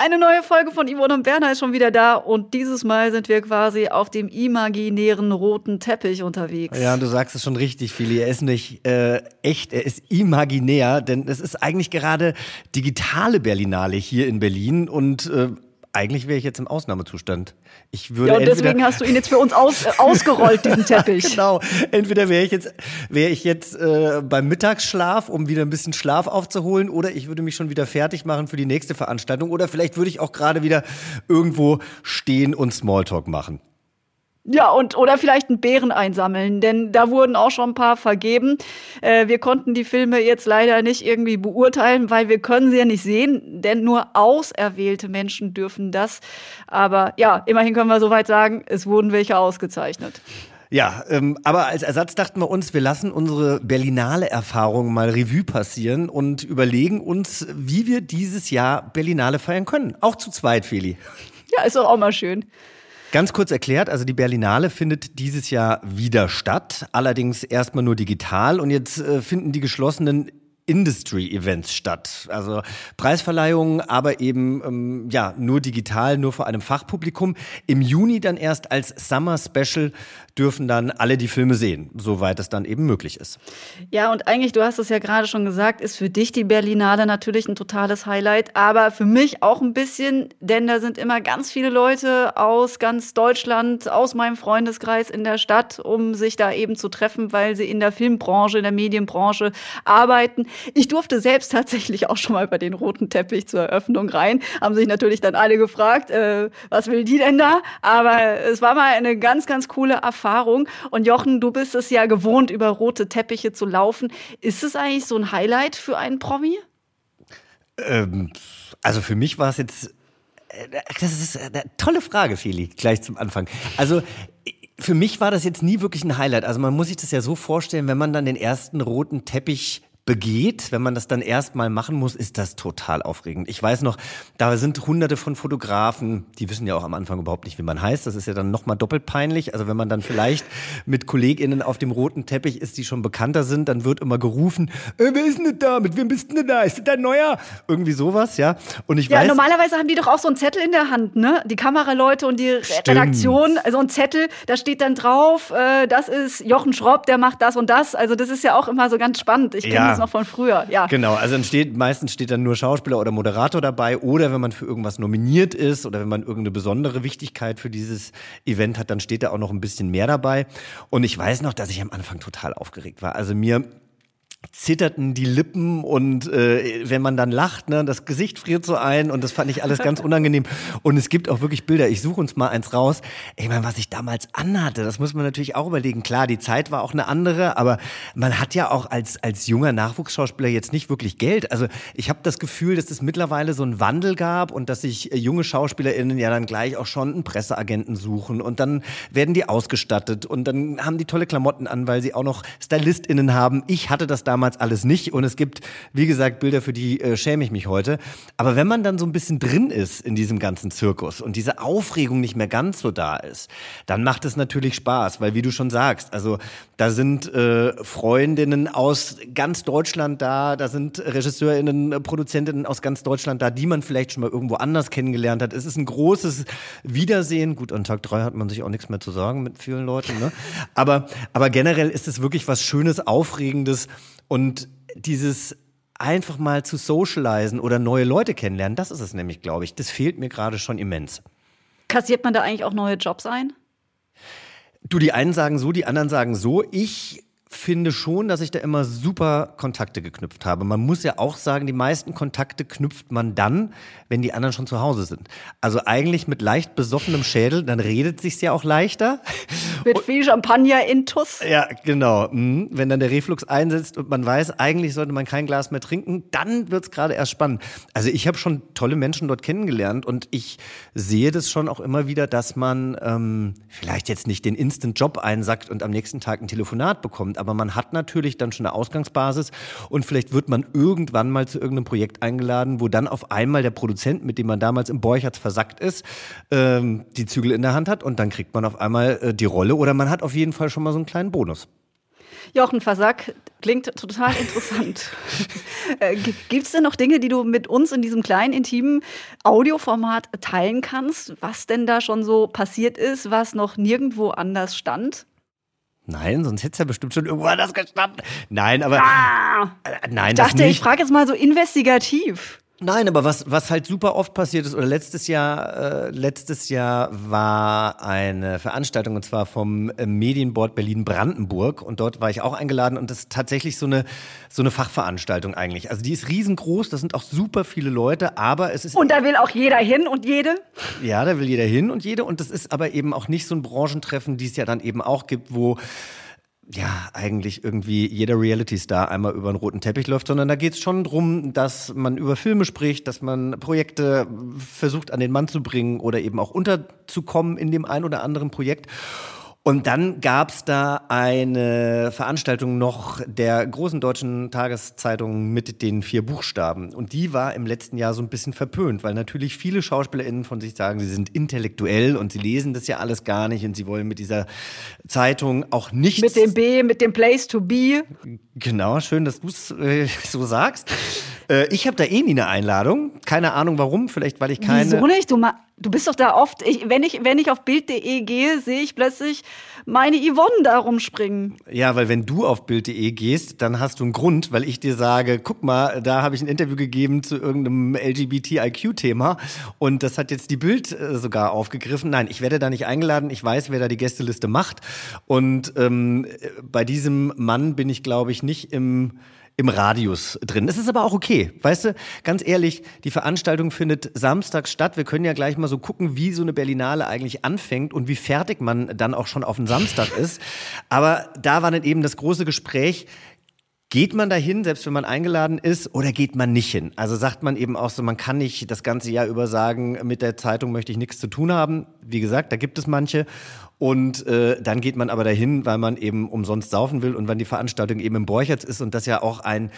Eine neue Folge von Yvonne und Berner ist schon wieder da und dieses Mal sind wir quasi auf dem imaginären roten Teppich unterwegs. Ja, du sagst es schon richtig, Fili. Er ist nicht äh, echt, er ist imaginär, denn es ist eigentlich gerade digitale Berlinale hier in Berlin und äh, eigentlich wäre ich jetzt im Ausnahmezustand. Ich würde ja, und deswegen hast du ihn jetzt für uns aus, äh, ausgerollt, diesen Teppich. genau. Entweder wäre ich jetzt, wäre ich jetzt äh, beim Mittagsschlaf, um wieder ein bisschen Schlaf aufzuholen, oder ich würde mich schon wieder fertig machen für die nächste Veranstaltung, oder vielleicht würde ich auch gerade wieder irgendwo stehen und Smalltalk machen. Ja, und oder vielleicht einen Bären einsammeln, denn da wurden auch schon ein paar vergeben. Äh, wir konnten die Filme jetzt leider nicht irgendwie beurteilen, weil wir können sie ja nicht sehen, denn nur auserwählte Menschen dürfen das. Aber ja, immerhin können wir soweit sagen, es wurden welche ausgezeichnet. Ja, ähm, aber als Ersatz dachten wir uns, wir lassen unsere Berlinale-Erfahrung mal Revue passieren und überlegen uns, wie wir dieses Jahr Berlinale feiern können. Auch zu zweit, Feli. Ja, ist doch auch mal schön. Ganz kurz erklärt, also die Berlinale findet dieses Jahr wieder statt, allerdings erstmal nur digital. Und jetzt äh, finden die geschlossenen Industry-Events statt. Also Preisverleihungen, aber eben ähm, ja nur digital, nur vor einem Fachpublikum. Im Juni dann erst als Summer Special dürfen dann alle die Filme sehen, soweit es dann eben möglich ist. Ja, und eigentlich, du hast es ja gerade schon gesagt, ist für dich die Berlinale natürlich ein totales Highlight, aber für mich auch ein bisschen, denn da sind immer ganz viele Leute aus ganz Deutschland, aus meinem Freundeskreis in der Stadt, um sich da eben zu treffen, weil sie in der Filmbranche, in der Medienbranche arbeiten. Ich durfte selbst tatsächlich auch schon mal bei den roten Teppich zur Eröffnung rein. Haben sich natürlich dann alle gefragt, äh, was will die denn da? Aber es war mal eine ganz, ganz coole Erfahrung. Und Jochen, du bist es ja gewohnt, über rote Teppiche zu laufen. Ist es eigentlich so ein Highlight für einen Promi? Ähm, also für mich war es jetzt. Äh, das ist eine tolle Frage, Feli, gleich zum Anfang. Also für mich war das jetzt nie wirklich ein Highlight. Also man muss sich das ja so vorstellen, wenn man dann den ersten roten Teppich begeht, wenn man das dann erstmal machen muss, ist das total aufregend. Ich weiß noch, da sind hunderte von Fotografen, die wissen ja auch am Anfang überhaupt nicht, wie man heißt. Das ist ja dann nochmal doppelt peinlich. Also wenn man dann vielleicht mit KollegInnen auf dem roten Teppich ist, die schon bekannter sind, dann wird immer gerufen, äh, wer ist denn da? Mit wem bist denn da? Ist das dein neuer? Irgendwie sowas, ja. Und ich ja, weiß. normalerweise haben die doch auch so einen Zettel in der Hand, ne? Die Kameraleute und die Stimmt. Redaktion, also ein Zettel, da steht dann drauf, äh, das ist Jochen Schropp, der macht das und das. Also das ist ja auch immer so ganz spannend. Ich kenne Ja. Das noch von früher, ja. Genau, also dann meistens steht dann nur Schauspieler oder Moderator dabei oder wenn man für irgendwas nominiert ist oder wenn man irgendeine besondere Wichtigkeit für dieses Event hat, dann steht da auch noch ein bisschen mehr dabei. Und ich weiß noch, dass ich am Anfang total aufgeregt war. Also mir zitterten die Lippen und äh, wenn man dann lacht, ne, das Gesicht friert so ein und das fand ich alles ganz unangenehm. Und es gibt auch wirklich Bilder, ich suche uns mal eins raus. Ich meine, was ich damals anhatte, das muss man natürlich auch überlegen. Klar, die Zeit war auch eine andere, aber man hat ja auch als, als junger Nachwuchsschauspieler jetzt nicht wirklich Geld. Also ich habe das Gefühl, dass es mittlerweile so einen Wandel gab und dass sich äh, junge SchauspielerInnen ja dann gleich auch schon einen Presseagenten suchen und dann werden die ausgestattet und dann haben die tolle Klamotten an, weil sie auch noch StylistInnen haben. Ich hatte das damals alles nicht und es gibt, wie gesagt, Bilder, für die äh, schäme ich mich heute. Aber wenn man dann so ein bisschen drin ist in diesem ganzen Zirkus und diese Aufregung nicht mehr ganz so da ist, dann macht es natürlich Spaß, weil wie du schon sagst, also da sind äh, Freundinnen aus ganz Deutschland da, da sind RegisseurInnen, äh, Produzentinnen aus ganz Deutschland da, die man vielleicht schon mal irgendwo anders kennengelernt hat. Es ist ein großes Wiedersehen. Gut, an Tag drei hat man sich auch nichts mehr zu sagen mit vielen Leuten, ne? Aber, aber generell ist es wirklich was Schönes, Aufregendes und dieses einfach mal zu socialisen oder neue Leute kennenlernen, das ist es nämlich, glaube ich. Das fehlt mir gerade schon immens. Kassiert man da eigentlich auch neue Jobs ein? Du, die einen sagen so, die anderen sagen so. Ich finde schon, dass ich da immer super Kontakte geknüpft habe. Man muss ja auch sagen, die meisten Kontakte knüpft man dann, wenn die anderen schon zu Hause sind. Also eigentlich mit leicht besoffenem Schädel, dann redet sich's ja auch leichter. Mit viel Champagner intus. Ja, genau. Mhm. Wenn dann der Reflux einsetzt und man weiß, eigentlich sollte man kein Glas mehr trinken, dann wird's gerade erst spannend. Also ich habe schon tolle Menschen dort kennengelernt und ich sehe das schon auch immer wieder, dass man ähm, vielleicht jetzt nicht den Instant-Job einsackt und am nächsten Tag ein Telefonat bekommt, aber man hat natürlich dann schon eine Ausgangsbasis und vielleicht wird man irgendwann mal zu irgendeinem Projekt eingeladen, wo dann auf einmal der Produzent, mit dem man damals im Borchardt versackt ist, ähm, die Zügel in der Hand hat und dann kriegt man auf einmal äh, die Rolle oder man hat auf jeden Fall schon mal so einen kleinen Bonus. Jochen Versack klingt total interessant. Äh, Gibt es denn noch Dinge, die du mit uns in diesem kleinen, intimen Audioformat teilen kannst, was denn da schon so passiert ist, was noch nirgendwo anders stand? Nein, sonst hätte es ja bestimmt schon irgendwo anders gestanden. Nein, aber. Ah, äh, nein, ich das dachte, nicht. ich frage jetzt mal so investigativ. Nein, aber was, was halt super oft passiert ist, oder letztes Jahr, äh, letztes Jahr war eine Veranstaltung und zwar vom äh, Medienboard Berlin-Brandenburg und dort war ich auch eingeladen und das ist tatsächlich so eine, so eine Fachveranstaltung eigentlich. Also die ist riesengroß, das sind auch super viele Leute, aber es ist. Und da will auch jeder hin und jede? Ja, da will jeder hin und jede und das ist aber eben auch nicht so ein Branchentreffen, die es ja dann eben auch gibt, wo ja, eigentlich irgendwie jeder Reality-Star einmal über einen roten Teppich läuft, sondern da geht es schon drum, dass man über Filme spricht, dass man Projekte versucht an den Mann zu bringen oder eben auch unterzukommen in dem ein oder anderen Projekt. Und dann gab's da eine Veranstaltung noch der großen deutschen Tageszeitung mit den vier Buchstaben. Und die war im letzten Jahr so ein bisschen verpönt, weil natürlich viele SchauspielerInnen von sich sagen, sie sind intellektuell und sie lesen das ja alles gar nicht und sie wollen mit dieser Zeitung auch nichts. Mit dem B, mit dem Place to be. Genau, schön, dass du es äh, so sagst. Äh, ich habe da eh nie eine Einladung. Keine Ahnung warum, vielleicht weil ich keine. Wieso nicht? Du, du bist doch da oft. Ich, wenn, ich, wenn ich auf Bild.de gehe, sehe ich plötzlich meine Yvonne da rumspringen. Ja, weil wenn du auf Bild.de gehst, dann hast du einen Grund, weil ich dir sage, guck mal, da habe ich ein Interview gegeben zu irgendeinem LGBTIQ-Thema und das hat jetzt die Bild äh, sogar aufgegriffen. Nein, ich werde da nicht eingeladen. Ich weiß, wer da die Gästeliste macht und ähm, bei diesem Mann bin ich, glaube ich, nicht im im Radius drin. Es ist aber auch okay. Weißt du, ganz ehrlich, die Veranstaltung findet samstags statt. Wir können ja gleich mal so gucken, wie so eine Berlinale eigentlich anfängt und wie fertig man dann auch schon auf den Samstag ist. Aber da war dann eben das große Gespräch, Geht man dahin, selbst wenn man eingeladen ist, oder geht man nicht hin? Also sagt man eben auch so, man kann nicht das ganze Jahr über sagen, mit der Zeitung möchte ich nichts zu tun haben. Wie gesagt, da gibt es manche. Und äh, dann geht man aber dahin, weil man eben umsonst saufen will und wenn die Veranstaltung eben im Borchertz ist und das ja auch ein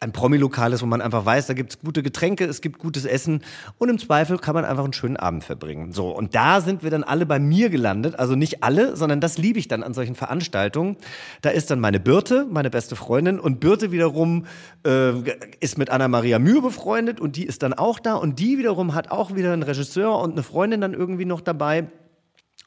ein Promi-Lokal ist, wo man einfach weiß, da gibt's gute Getränke, es gibt gutes Essen und im Zweifel kann man einfach einen schönen Abend verbringen. So, und da sind wir dann alle bei mir gelandet, also nicht alle, sondern das liebe ich dann an solchen Veranstaltungen. Da ist dann meine Birte, meine beste Freundin und Birte wiederum äh, ist mit Anna-Maria Mühe befreundet und die ist dann auch da und die wiederum hat auch wieder einen Regisseur und eine Freundin dann irgendwie noch dabei.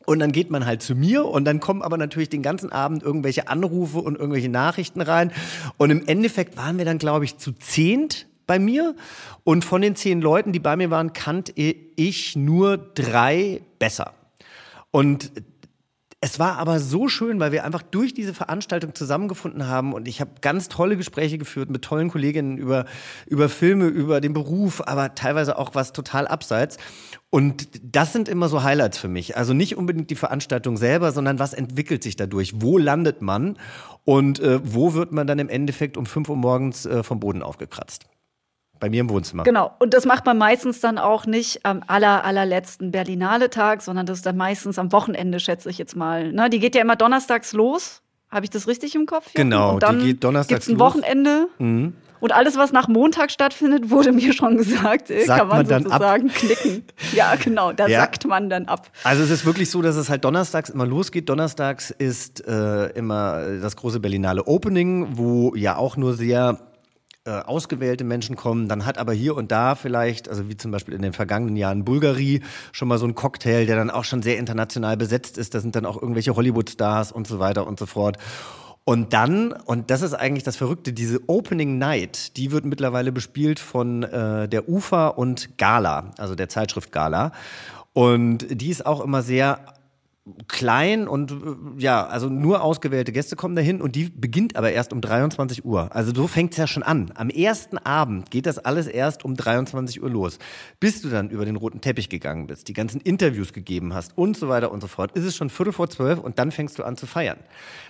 Und dann geht man halt zu mir und dann kommen aber natürlich den ganzen Abend irgendwelche Anrufe und irgendwelche Nachrichten rein. Und im Endeffekt waren wir dann, glaube ich, zu zehnt bei mir. Und von den zehn Leuten, die bei mir waren, kannte ich nur drei besser. Und es war aber so schön, weil wir einfach durch diese Veranstaltung zusammengefunden haben und ich habe ganz tolle Gespräche geführt mit tollen Kolleginnen über, über Filme, über den Beruf, aber teilweise auch was total abseits. Und das sind immer so Highlights für mich. Also nicht unbedingt die Veranstaltung selber, sondern was entwickelt sich dadurch? Wo landet man? Und äh, wo wird man dann im Endeffekt um 5 Uhr morgens äh, vom Boden aufgekratzt? Bei mir im Wohnzimmer. Genau. Und das macht man meistens dann auch nicht am aller, allerletzten Berlinale-Tag, sondern das ist dann meistens am Wochenende, schätze ich jetzt mal. Ne? Die geht ja immer donnerstags los. Habe ich das richtig im Kopf? Jochen? Genau, Und dann die geht donnerstags gibt's ein los. Wochenende. Mhm. Und alles, was nach Montag stattfindet, wurde mir schon gesagt, äh, Sagt kann man, man dann ab? sozusagen knicken. Ja, genau, da Ja. sackt man dann ab. Also es ist wirklich so, dass es halt donnerstags immer losgeht. Donnerstags ist äh, immer das große Berlinale Opening, wo ja auch nur sehr äh, ausgewählte Menschen kommen. Dann hat aber hier und da vielleicht, also wie zum Beispiel in den vergangenen Jahren Bulgari, schon mal so ein Cocktail, der dann auch schon sehr international besetzt ist. Da sind dann auch irgendwelche Hollywood-Stars und so weiter und so fort. Und dann, und das ist eigentlich das Verrückte, diese Opening Night, die wird mittlerweile bespielt von äh, der UFA und Gala, also der Zeitschrift Gala. Und die ist auch immer sehr klein und äh, ja, also nur ausgewählte Gäste kommen dahin und die beginnt aber erst um 23 Uhr. Also so fängt's ja schon an. Am ersten Abend geht das alles erst um 23 Uhr los. Bis du dann über den roten Teppich gegangen bist, die ganzen Interviews gegeben hast und so weiter und so fort, ist es schon Viertel vor zwölf und dann fängst du an zu feiern.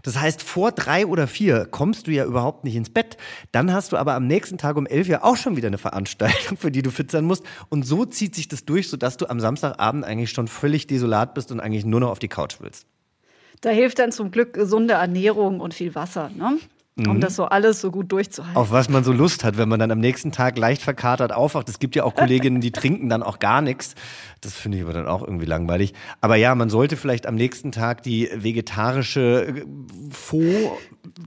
Das heißt, vor drei oder vier kommst du ja überhaupt nicht ins Bett. Dann hast du aber am nächsten Tag um elf ja auch schon wieder eine Veranstaltung, für die du fit sein musst. Und so zieht sich das durch, sodass du am Samstagabend eigentlich schon völlig desolat bist und eigentlich nur noch auf die Couch willst. Da hilft dann zum Glück gesunde Ernährung und viel Wasser, ne? Um Mhm. das so alles so gut durchzuhalten. Auf was man so Lust hat, wenn man dann am nächsten Tag leicht verkatert aufwacht. Es gibt ja auch Kolleginnen, die trinken dann auch gar nichts. Das finde ich aber dann auch irgendwie langweilig. Aber ja, man sollte vielleicht am nächsten Tag die vegetarische äh, Faux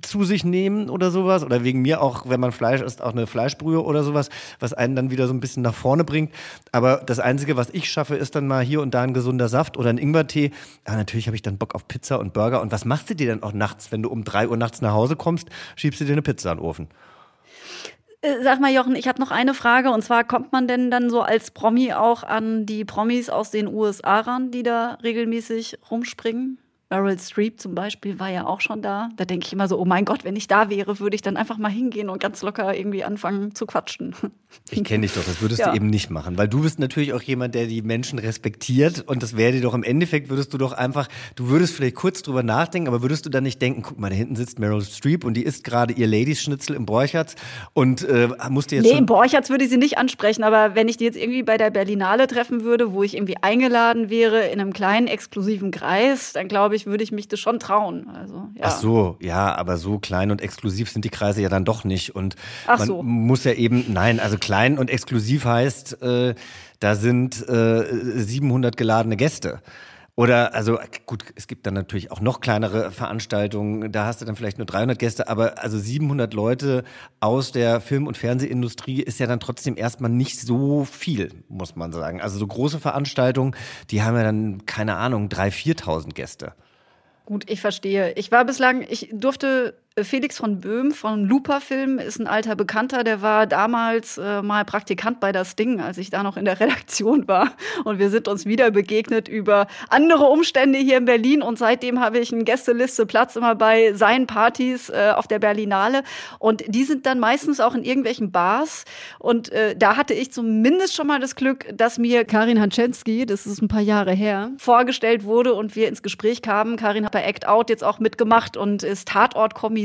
zu sich nehmen oder sowas. Oder wegen mir auch, wenn man Fleisch isst, auch eine Fleischbrühe oder sowas, was einen dann wieder so ein bisschen nach vorne bringt. Aber das Einzige, was ich schaffe, ist dann mal hier und da ein gesunder Saft oder ein Ingwertee. Ja, natürlich habe ich dann Bock auf Pizza und Burger. Und was machst du dir dann auch nachts, wenn du um drei Uhr nachts nach Hause kommst? Schiebst du dir eine Pizza an den Ofen. Äh, Sag mal, Jochen, ich habe noch eine Frage. Und zwar, kommt man denn dann so als Promi auch an die Promis aus den USA ran, die da regelmäßig rumspringen? Meryl Streep zum Beispiel war ja auch schon da. Da denke ich immer so, oh mein Gott, wenn ich da wäre, würde ich dann einfach mal hingehen und ganz locker irgendwie anfangen zu quatschen. Ich kenne dich doch, das würdest Ja. du eben nicht machen, weil du bist natürlich auch jemand, der die Menschen respektiert und das wäre dir doch im Endeffekt, würdest du doch einfach, du würdest vielleicht kurz drüber nachdenken, aber würdest du dann nicht denken, guck mal, da hinten sitzt Meryl Streep und die isst gerade ihr Ladies-Schnitzel im Borchertz und äh, musste jetzt Nee, im Borchertz würde ich sie nicht ansprechen, aber wenn ich die jetzt irgendwie bei der Berlinale treffen würde, wo ich irgendwie eingeladen wäre in einem kleinen exklusiven Kreis, dann glaube ich, würde ich mich das schon trauen. Also, ja. Ach so, ja, aber so klein und exklusiv sind die Kreise ja dann doch nicht. Und Ach man so. muss ja eben, nein, also klein und exklusiv heißt, äh, da sind äh, 700 geladene Gäste. Oder, also gut, es gibt dann natürlich auch noch kleinere Veranstaltungen, da hast du dann vielleicht nur 300 Gäste, aber also 700 Leute aus der Film- und Fernsehindustrie ist ja dann trotzdem erstmal nicht so viel, muss man sagen. Also so große Veranstaltungen, die haben ja dann, keine Ahnung, 3.000, 4.000 Gäste. Gut, ich verstehe. Ich war bislang, ich durfte Felix von Böhm von Looper-Film, ist ein alter Bekannter, der war damals äh, mal Praktikant bei das Ding, als ich da noch in der Redaktion war. Und wir sind uns wieder begegnet über andere Umstände hier in Berlin. Und seitdem habe ich eine Gästeliste Platz immer bei seinen Partys äh, auf der Berlinale. Und die sind dann meistens auch in irgendwelchen Bars. Und äh, da hatte ich zumindest schon mal das Glück, dass mir Karin Hanczewski, das ist ein paar Jahre her, vorgestellt wurde und wir ins Gespräch kamen. Karin hat bei Act Out jetzt auch mitgemacht und ist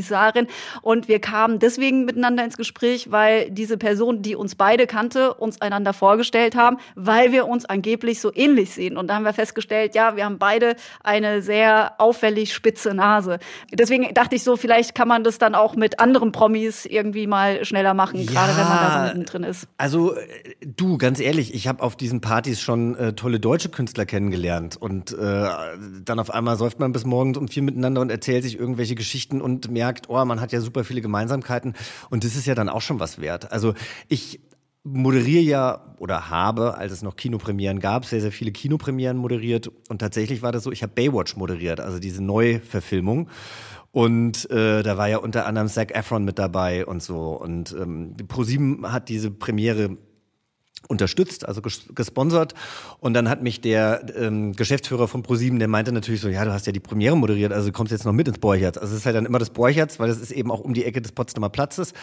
Tatortkommissarin. Und wir kamen deswegen miteinander ins Gespräch, weil diese Person, die uns beide kannte, uns einander vorgestellt haben, weil wir uns angeblich so ähnlich sehen. Und da haben wir festgestellt, ja, wir haben beide eine sehr auffällig spitze Nase. Deswegen dachte ich so, vielleicht kann man das dann auch mit anderen Promis irgendwie mal schneller machen, gerade wenn man da so mittendrin ist. Also äh, du, ganz ehrlich, ich habe auf diesen Partys schon äh, tolle deutsche Künstler kennengelernt und äh, dann auf einmal säuft man bis morgens um vier miteinander und erzählt sich irgendwelche Geschichten und merkt, oh, man hat ja super viele Gemeinsamkeiten und das ist ja dann auch schon was wert. Also ich moderiere ja oder habe, als es noch Kinopremieren gab, sehr, sehr viele Kinopremieren moderiert und tatsächlich war das so, ich habe Baywatch moderiert, also diese Neuverfilmung. Und äh, da war ja unter anderem Zac Efron mit dabei und so. Und ähm, ProSieben hat diese Premiere unterstützt, also ges gesponsert. Und dann hat mich der ähm, Geschäftsführer von ProSieben, der meinte natürlich so, ja, du hast ja die Premiere moderiert, also du kommst jetzt noch mit ins Borchertz. Also es ist halt dann immer das Borchertz, weil das ist eben auch um die Ecke des Potsdamer Platzes.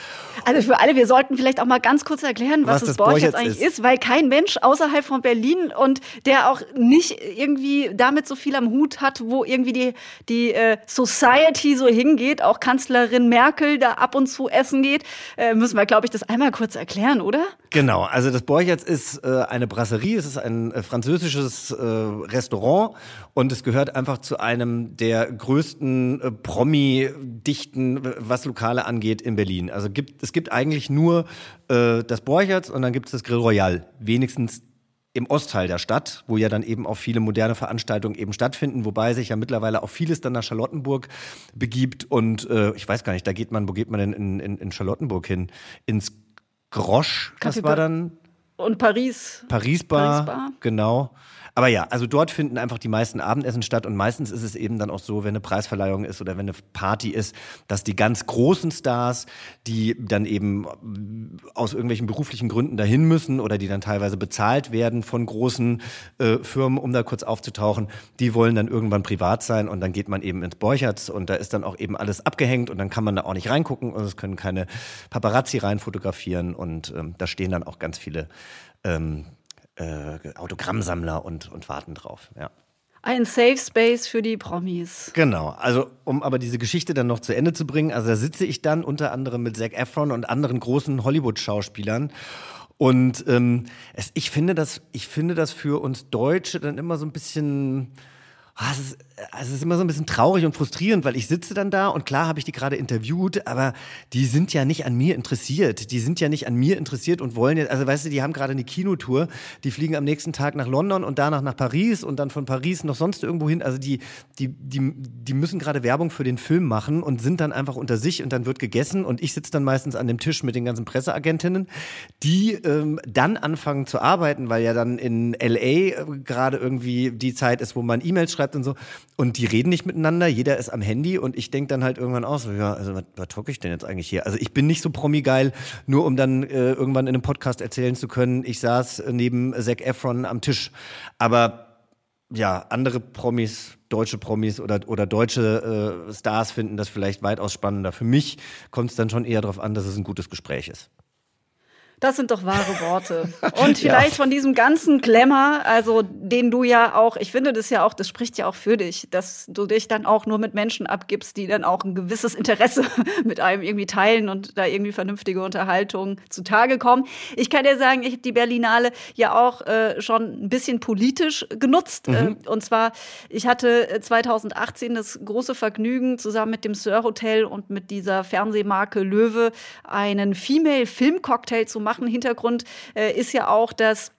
Also für alle, wir sollten vielleicht auch mal ganz kurz erklären, was, Was das das Borchertz Borchertz eigentlich ist. ist. weil kein Mensch außerhalb von Berlin und der auch nicht irgendwie damit so viel am Hut hat, wo irgendwie die, die äh, Society so hingeht, auch Kanzlerin Merkel da ab und zu essen geht, äh, müssen wir, glaube ich, das einmal kurz erklären, oder? Genau, also das Borchertz ist äh, eine Brasserie, es ist ein äh, französisches äh, Restaurant und es gehört einfach zu einem der größten äh, Promi-Dichten, was Lokale angeht in Berlin. Also gibt, es gibt eigentlich nur äh, das Borchertz und dann gibt es das Grill Royal, wenigstens im Ostteil der Stadt, wo ja dann eben auch viele moderne Veranstaltungen eben stattfinden, wobei sich ja mittlerweile auch vieles dann nach Charlottenburg begibt und äh, ich weiß gar nicht, da geht man, wo geht man denn in, in, in Charlottenburg hin? Ins Grosch, das war dann Und Paris. Paris Bar, Paris Bar. genau. Aber ja, also dort finden einfach die meisten Abendessen statt und meistens ist es eben dann auch so, wenn eine Preisverleihung ist oder wenn eine Party ist, dass die ganz großen Stars, die dann eben aus irgendwelchen beruflichen Gründen dahin müssen oder die dann teilweise bezahlt werden von großen äh, Firmen, um da kurz aufzutauchen, die wollen dann irgendwann privat sein und dann geht man eben ins Borchertz und da ist dann auch eben alles abgehängt und dann kann man da auch nicht reingucken und es können keine Paparazzi rein fotografieren und ähm, da stehen dann auch ganz viele ähm, äh, Autogrammsammler und, und warten drauf. Ja. Ein Safe Space für die Promis. Genau, also um aber diese Geschichte dann noch zu Ende zu bringen, also da sitze ich dann unter anderem mit Zac Efron und anderen großen Hollywood-Schauspielern und ähm, es, ich finde das, ich finde das für uns Deutsche dann immer so ein bisschen Ah, es ist, also es ist immer so ein bisschen traurig und frustrierend, weil ich sitze dann da und klar habe ich die gerade interviewt, aber die sind ja nicht an mir interessiert. Die sind ja nicht an mir interessiert und wollen jetzt, also weißt du, die haben gerade eine Kinotour, die fliegen am nächsten Tag nach London und danach nach Paris und dann von Paris noch sonst irgendwo hin. Also die, die, die, die müssen gerade Werbung für den Film machen und sind dann einfach unter sich und dann wird gegessen und ich sitze dann meistens an dem Tisch mit den ganzen Presseagentinnen, die ähm, dann anfangen zu arbeiten, weil ja dann in LA äh, gerade irgendwie die Zeit ist, wo man E-Mails schreibt schreibt und so. Und die reden nicht miteinander, jeder ist am Handy und ich denke dann halt irgendwann auch so, ja, also was, was hocke ich denn jetzt eigentlich hier? Also ich bin nicht so promi-geil, nur um dann äh, irgendwann in einem Podcast erzählen zu können, ich saß neben Zac Efron am Tisch. Aber ja, andere Promis, deutsche Promis oder, oder deutsche äh, Stars finden das vielleicht weitaus spannender. Für mich kommt es dann schon eher darauf an, dass es ein gutes Gespräch ist. Das sind doch wahre Worte. Und vielleicht ja. von diesem ganzen Glamour, also den du ja auch, ich finde das ja auch, das spricht ja auch für dich, dass du dich dann auch nur mit Menschen abgibst, die dann auch ein gewisses Interesse mit einem irgendwie teilen und da irgendwie vernünftige Unterhaltung zutage kommen. Ich kann dir sagen, ich habe die Berlinale ja auch äh, schon ein bisschen politisch genutzt. Mhm. Äh, und zwar, ich hatte 2018 äh, das große Vergnügen, zusammen mit dem Sir Hotel und mit dieser Fernsehmarke Löwe einen Female Film Cocktail zu machen machen. Hintergrund äh, ist ja auch, dass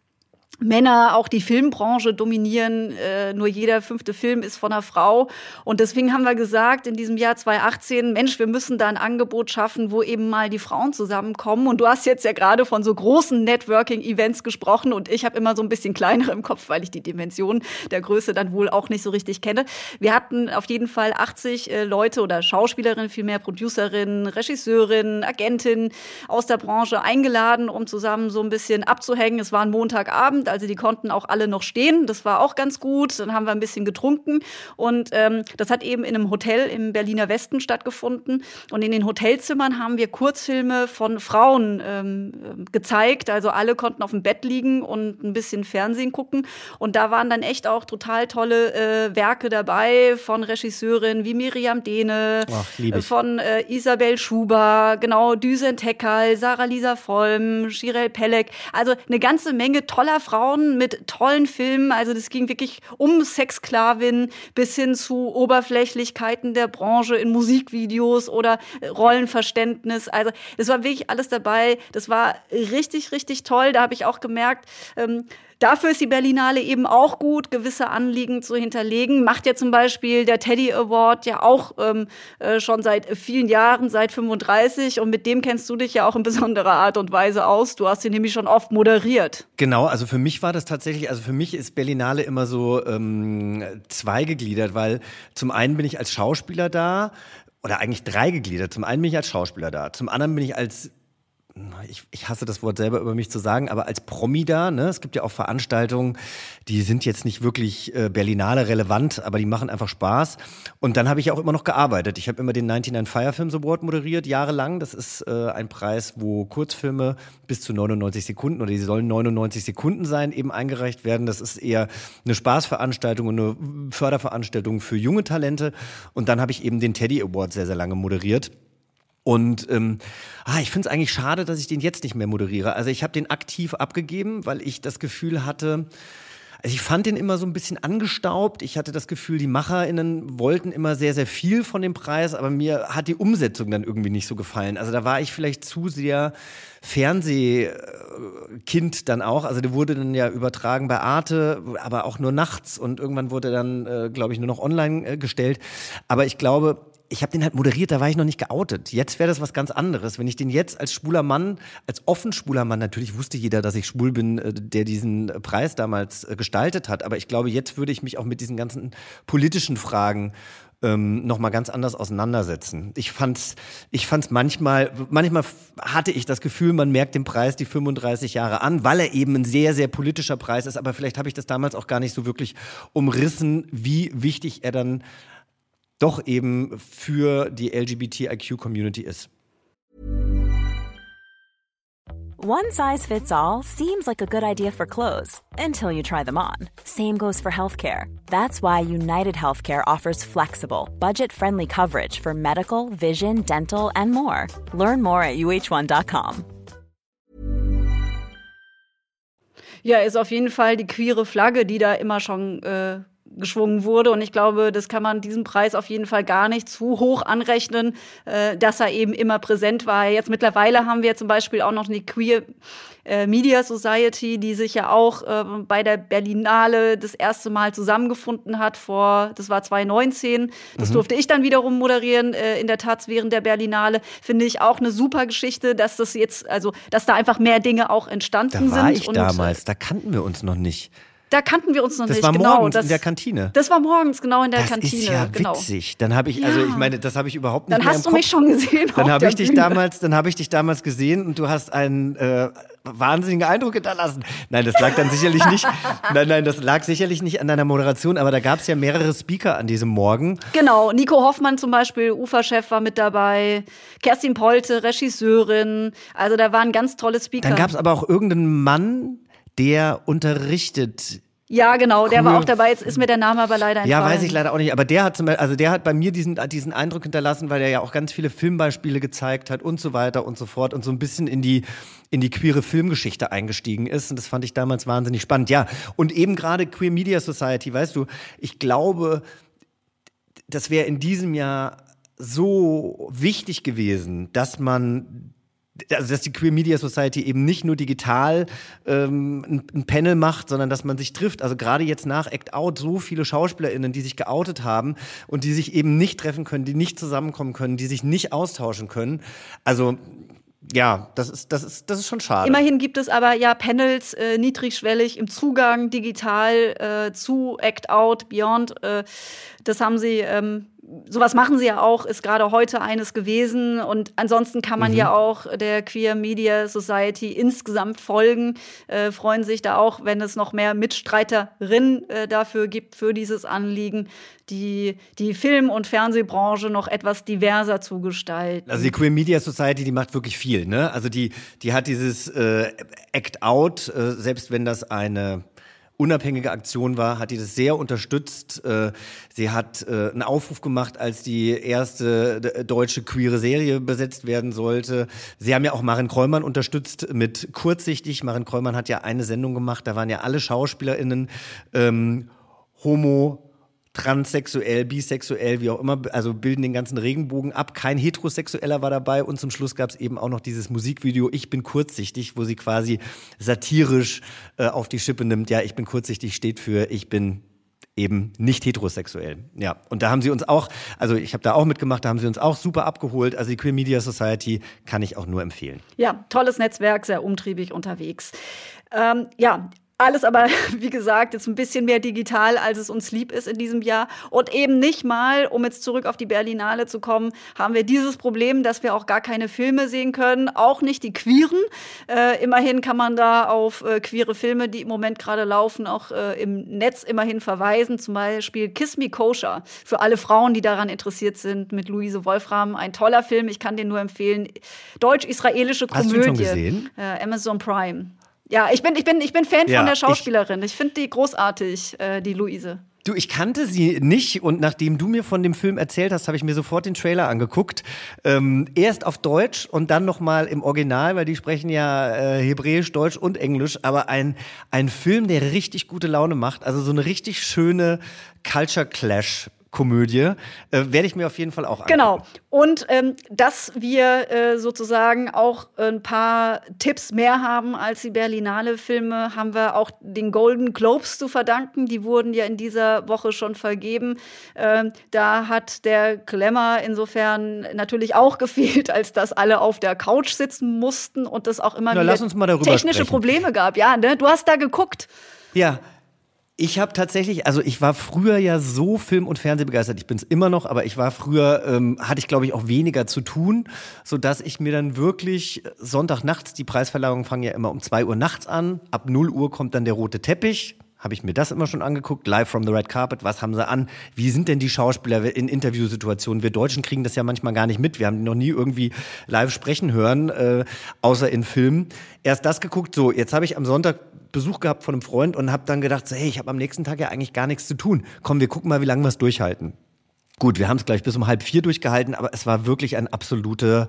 Männer auch die Filmbranche dominieren. Äh, nur jeder fünfte Film ist von einer Frau. Und deswegen haben wir gesagt, in diesem Jahr 2018, Mensch, wir müssen da ein Angebot schaffen, wo eben mal die Frauen zusammenkommen. Und du hast jetzt ja gerade von so großen Networking-Events gesprochen. Und ich habe immer so ein bisschen kleinere im Kopf, weil ich die Dimension der Größe dann wohl auch nicht so richtig kenne. Wir hatten auf jeden Fall 80 äh, Leute oder Schauspielerinnen, vielmehr Produzerinnen, Regisseurinnen, Agentinnen aus der Branche eingeladen, um zusammen so ein bisschen abzuhängen. Es war ein Montagabend Abend, also die konnten auch alle noch stehen. Das war auch ganz gut. Dann haben wir ein bisschen getrunken und ähm, das hat eben in einem Hotel im Berliner Westen stattgefunden. Und in den Hotelzimmern haben wir Kurzfilme von Frauen ähm, gezeigt. Also alle konnten auf dem Bett liegen und ein bisschen Fernsehen gucken. Und da waren dann echt auch total tolle äh, Werke dabei von Regisseurinnen wie Miriam Dehne, Ach, von äh, Isabel Schuber, genau, Düsen Teckal, Sarah Lisa Vollm, Shirel Pelek. Also eine ganze Menge toller Frauen mit tollen Filmen. Also das ging wirklich um Sexsklavin bis hin zu Oberflächlichkeiten der Branche in Musikvideos oder Rollenverständnis. Also das war wirklich alles dabei. Das war richtig, richtig toll. Da habe ich auch gemerkt, ähm, Dafür ist die Berlinale eben auch gut, gewisse Anliegen zu hinterlegen. Macht ja zum Beispiel der Teddy Award ja auch ähm, äh, schon seit vielen Jahren, seit 35. Und mit dem kennst du dich ja auch in besonderer Art und Weise aus. Du hast ihn nämlich schon oft moderiert. Genau, also für mich war das tatsächlich, also für mich ist Berlinale immer so ähm, zweigegliedert, weil zum einen bin ich als Schauspieler da, oder eigentlich dreigegliedert. Zum einen bin ich als Schauspieler da, zum anderen bin ich als ich, ich hasse das Wort selber über mich zu sagen, aber als Promi da, ne, es gibt ja auch Veranstaltungen, die sind jetzt nicht wirklich äh, Berlinale relevant, aber die machen einfach Spaß. Und dann habe ich auch immer noch gearbeitet. Ich habe immer den 99 Fire Films Award moderiert, jahrelang. Das ist äh, ein Preis, wo Kurzfilme bis zu 99 Sekunden oder die sollen 99 Sekunden sein, eben eingereicht werden. Das ist eher eine Spaßveranstaltung und eine Förderveranstaltung für junge Talente. Und dann habe ich eben den Teddy Award sehr, sehr lange moderiert. Und ähm, ah, ich finde es eigentlich schade, dass ich den jetzt nicht mehr moderiere. Also ich habe den aktiv abgegeben, weil ich das Gefühl hatte, also ich fand den immer so ein bisschen angestaubt. Ich hatte das Gefühl, die MacherInnen wollten immer sehr, sehr viel von dem Preis, aber mir hat die Umsetzung dann irgendwie nicht so gefallen. Also da war ich vielleicht zu sehr Fernsehkind dann auch. Also der wurde dann ja übertragen bei Arte, aber auch nur nachts und irgendwann wurde dann, äh, glaube ich, nur noch online äh, gestellt. Aber ich glaube, ich habe den halt moderiert, da war ich noch nicht geoutet. Jetzt wäre das was ganz anderes. Wenn ich den jetzt als schwuler Mann, als offen schwuler Mann, natürlich wusste jeder, dass ich schwul bin, äh, der diesen Preis damals äh, gestaltet hat. Aber ich glaube, jetzt würde ich mich auch mit diesen ganzen politischen Fragen ähm, noch mal ganz anders auseinandersetzen. Ich fand's, ich fand's manchmal, manchmal hatte ich das Gefühl, man merkt dem Preis die 35 Jahre an, weil er eben ein sehr, sehr politischer Preis ist. Aber vielleicht habe ich das damals auch gar nicht so wirklich umrissen, wie wichtig er dann doch eben für die LGBTIQ-Community ist. One size fits all seems like a good idea for clothes until you try them on. Same goes for healthcare. That's why United Healthcare offers flexible, budget friendly coverage for medical, vision, dental, and more. Learn more at uh1.com. Ja, ist auf jeden Fall die queere Flagge, die da immer schon äh, geschwungen wurde. Und ich glaube, das kann man diesem Preis auf jeden Fall gar nicht zu hoch anrechnen, äh, dass er eben immer präsent war. Jetzt mittlerweile haben wir zum Beispiel auch noch eine Queer äh, Media Society, die sich ja auch äh, bei der Berlinale das erste Mal zusammengefunden hat vor, das war 2019. Das mhm. durfte ich dann wiederum moderieren, äh, in der Tat während der Berlinale. Finde ich auch eine super Geschichte, dass das jetzt, also, dass da einfach mehr Dinge auch entstanden sind. Da war ich und, damals, da kannten wir uns noch nicht. Da kannten wir uns noch das nicht. War genau, morgens das, in der Kantine. Das war morgens genau in der das Kantine. ist ja genau. witzig. Dann habe ich, also ich meine, das habe ich überhaupt nicht Dann hast du mich schon gesehen. Dann habe ich dich Bühne. damals, dann habe ich dich damals gesehen und du hast einen äh, wahnsinnigen Eindruck hinterlassen. Nein, das lag dann sicherlich nicht. Nein, nein, das lag sicherlich nicht an deiner Moderation, aber da gab es ja mehrere Speaker an diesem Morgen. Genau, Nico Hoffmann zum Beispiel, Uferchef war mit dabei, Kerstin Polte, Regisseurin. Also da waren ganz tolle Speaker. Dann gab es aber auch irgendeinen Mann, der unterrichtet. ja, genau, der Cool. war auch dabei. Jetzt ist mir der Name aber leider Ja, entfallen. weiß ich leider auch nicht. Aber der hat zum Beispiel, also der hat bei mir diesen, diesen Eindruck hinterlassen, weil er ja auch ganz viele Filmbeispiele gezeigt hat und so weiter und so fort und so ein bisschen in die, in die queere Filmgeschichte eingestiegen ist. Und das fand ich damals wahnsinnig spannend. Ja, und eben gerade Queer Media Society, weißt du, ich glaube, das wäre in diesem Jahr so wichtig gewesen, dass man also dass die Queer Media Society eben nicht nur digital ähm, ein, Panel macht, sondern dass man sich trifft. Also gerade jetzt nach Act Out so viele SchauspielerInnen, die sich geoutet haben und die sich eben nicht treffen können, die nicht zusammenkommen können, die sich nicht austauschen können. Also ja, das ist, das ist, das ist schon schade. Immerhin gibt es aber ja Panels äh, niedrigschwellig im Zugang digital äh, zu Act Out, Beyond. Äh, das haben sie, ähm, sowas machen sie ja auch, ist gerade heute eines gewesen. Und ansonsten kann man ja auch der Queer Media Society insgesamt folgen. Äh, freuen sich da auch, wenn es noch mehr Mitstreiterinnen äh, dafür gibt, für dieses Anliegen, die die Film- und Fernsehbranche noch etwas diverser zu gestalten. Also die Queer Media Society, die macht wirklich viel, ne? Also die, die hat dieses äh, Act Out, äh, selbst wenn das eine unabhängige Aktion war, hat die das sehr unterstützt. Äh, sie hat äh, einen Aufruf gemacht, als die erste d- deutsche queere Serie besetzt werden sollte. Sie haben ja auch Maren Kräumann unterstützt mit Kurzsichtig. Maren Kräumann hat ja eine Sendung gemacht, da waren ja alle SchauspielerInnen ähm, homo, transsexuell, bisexuell, wie auch immer, also bilden den ganzen Regenbogen ab. Kein Heterosexueller war dabei und zum Schluss gab es eben auch noch dieses Musikvideo Ich bin kurzsichtig, wo sie quasi satirisch äh, auf die Schippe nimmt. Ja, ich bin kurzsichtig steht für ich bin eben nicht heterosexuell. Ja, und da haben sie uns auch, also ich habe da auch mitgemacht, da haben sie uns auch super abgeholt. Also die Queer Media Society kann ich auch nur empfehlen. Ja, tolles Netzwerk, sehr umtriebig unterwegs. Ähm, ja. Alles aber, wie gesagt, jetzt ein bisschen mehr digital, als es uns lieb ist in diesem Jahr. Und eben nicht mal, um jetzt zurück auf die Berlinale zu kommen, haben wir dieses Problem, dass wir auch gar keine Filme sehen können, auch nicht die queeren. Äh, immerhin kann man da auf äh, queere Filme, die im Moment gerade laufen, auch äh, im Netz immerhin verweisen. Zum Beispiel Kiss Me Kosher für alle Frauen, die daran interessiert sind, mit Luise Wolfram. Ein toller Film, ich kann den nur empfehlen. Deutsch-israelische Hast Komödie. du ihn schon gesehen? Äh, Amazon Prime. Ja, ich bin, ich bin, ich bin Fan Ja, von der ich- Schauspielerin. Ich, finde die großartig, äh, die Luise. Du, ich kannte sie nicht und nachdem du mir von dem Film erzählt hast, habe ich mir sofort den Trailer angeguckt. Ähm, erst auf Deutsch und dann nochmal im Original, weil die sprechen ja äh, Hebräisch, Deutsch und Englisch. Aber ein, ein Film, der richtig gute Laune macht. Also so eine richtig schöne Culture Clash. Komödie. Äh, Werde ich mir auf jeden Fall auch Genau. angucken. Und ähm, dass wir äh, sozusagen auch ein paar Tipps mehr haben als die Berlinale-Filme, haben wir auch den Golden Globes zu verdanken. Die wurden ja in dieser Woche schon vergeben. Ähm, da hat der Glamour insofern natürlich auch gefehlt, als dass alle auf der Couch sitzen mussten und es auch immer Na, wieder lass uns mal darüber technische sprechen. Probleme gab. Ja, ne? Du hast da geguckt. Ja. Ich habe tatsächlich, also ich war früher ja so Film- und Fernsehbegeistert, ich bin es immer noch, aber ich war früher, ähm, hatte ich glaube ich auch weniger zu tun, so dass ich mir dann wirklich Sonntagnachts, die Preisverleihungen fangen ja immer um zwei Uhr nachts an, ab 0 Uhr kommt dann der rote Teppich, habe ich mir das immer schon angeguckt, live from the red carpet, was haben sie an, wie sind denn die Schauspieler in Interviewsituationen, wir Deutschen kriegen das ja manchmal gar nicht mit, wir haben die noch nie irgendwie live sprechen hören, äh, außer in Filmen. Erst das geguckt, so, jetzt habe ich am Sonntag Besuch gehabt von einem Freund und habe dann gedacht, so, hey, ich habe am nächsten Tag ja eigentlich gar nichts zu tun. Komm, wir gucken mal, wie lange wir es durchhalten. Gut, wir haben es gleich bis um halb vier durchgehalten, aber es war wirklich ein absolute,